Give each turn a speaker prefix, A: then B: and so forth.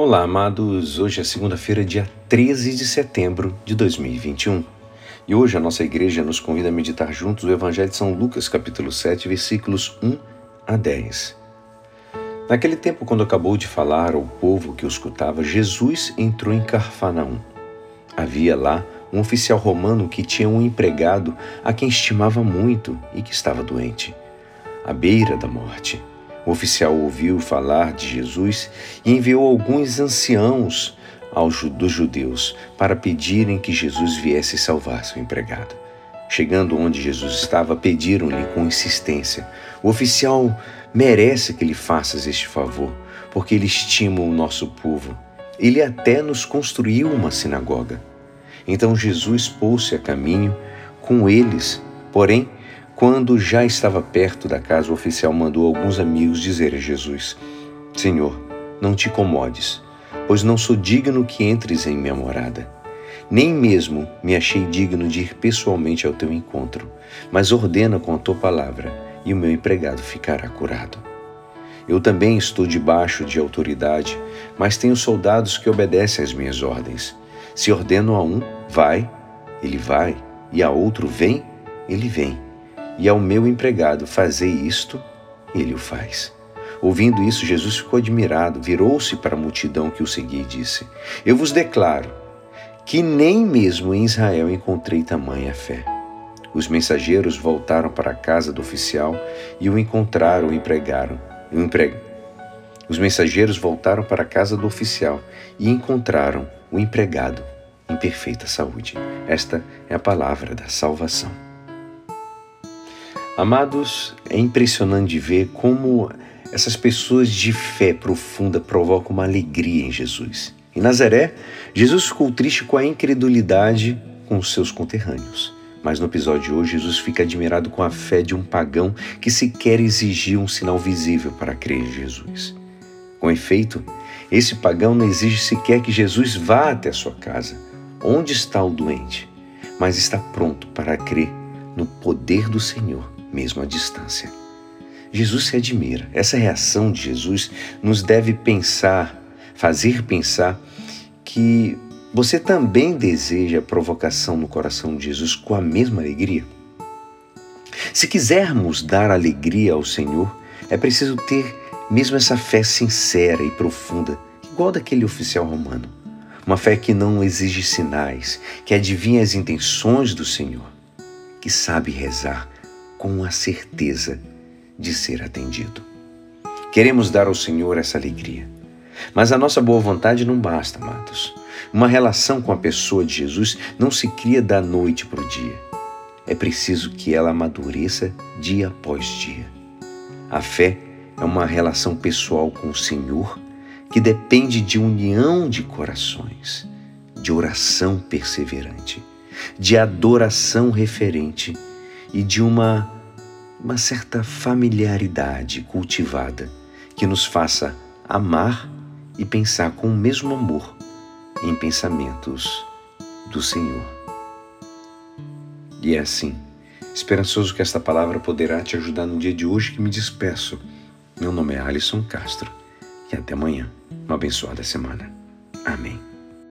A: Olá, amados. Hoje é segunda-feira, dia 13 de setembro de 2021. E hoje a nossa igreja nos convida a meditar juntos o Evangelho de São Lucas, capítulo 7, versículos 1 a 10. Naquele tempo, quando acabou de falar ao povo que o escutava, Jesus entrou em Carfanaum. Havia lá um oficial romano que tinha um empregado a quem estimava muito e que estava doente, à beira da morte. O oficial ouviu falar de Jesus e enviou alguns anciãos aos dos judeus para pedirem que Jesus viesse salvar seu empregado. Chegando onde Jesus estava, pediram-lhe com insistência: O oficial merece que lhe faças este favor, porque ele estima o nosso povo. Ele até nos construiu uma sinagoga. Então Jesus pôs-se a caminho com eles, porém quando já estava perto da casa, o oficial mandou alguns amigos dizer a Jesus: Senhor, não te incomodes, pois não sou digno que entres em minha morada. Nem mesmo me achei digno de ir pessoalmente ao teu encontro, mas ordena com a tua palavra, e o meu empregado ficará curado. Eu também estou debaixo de autoridade, mas tenho soldados que obedecem às minhas ordens. Se ordeno a um, vai, ele vai, e a outro, vem, ele vem e ao meu empregado: Fazei isto, ele o faz. Ouvindo isso, Jesus ficou admirado, virou-se para a multidão que o seguia e disse: Eu vos declaro que nem mesmo em Israel encontrei tamanha fé. Os mensageiros voltaram para a casa do oficial e o encontraram e empregaram. O empre... Os mensageiros voltaram para a casa do oficial e encontraram o empregado em perfeita saúde. Esta é a palavra da salvação. Amados, é impressionante ver como essas pessoas de fé profunda provocam uma alegria em Jesus. Em Nazaré, Jesus ficou triste com a incredulidade com os seus conterrâneos. Mas no episódio de hoje, Jesus fica admirado com a fé de um pagão que sequer exigia um sinal visível para crer em Jesus. Com efeito, esse pagão não exige sequer que Jesus vá até a sua casa, onde está o doente, mas está pronto para crer no poder do Senhor mesmo à distância. Jesus se admira. Essa reação de Jesus nos deve pensar, fazer pensar que você também deseja a provocação no coração de Jesus com a mesma alegria. Se quisermos dar alegria ao Senhor, é preciso ter mesmo essa fé sincera e profunda, igual daquele oficial romano. Uma fé que não exige sinais, que adivinha as intenções do Senhor, que sabe rezar, com a certeza de ser atendido. Queremos dar ao Senhor essa alegria. Mas a nossa boa vontade não basta, amados. Uma relação com a pessoa de Jesus não se cria da noite para o dia. É preciso que ela amadureça dia após dia. A fé é uma relação pessoal com o Senhor que depende de união de corações, de oração perseverante, de adoração referente e de uma, uma certa familiaridade cultivada que nos faça amar e pensar com o mesmo amor em pensamentos do Senhor. E é assim, esperançoso que esta palavra poderá te ajudar no dia de hoje que me despeço. Meu nome é Alisson Castro e até amanhã. Uma abençoada semana. Amém.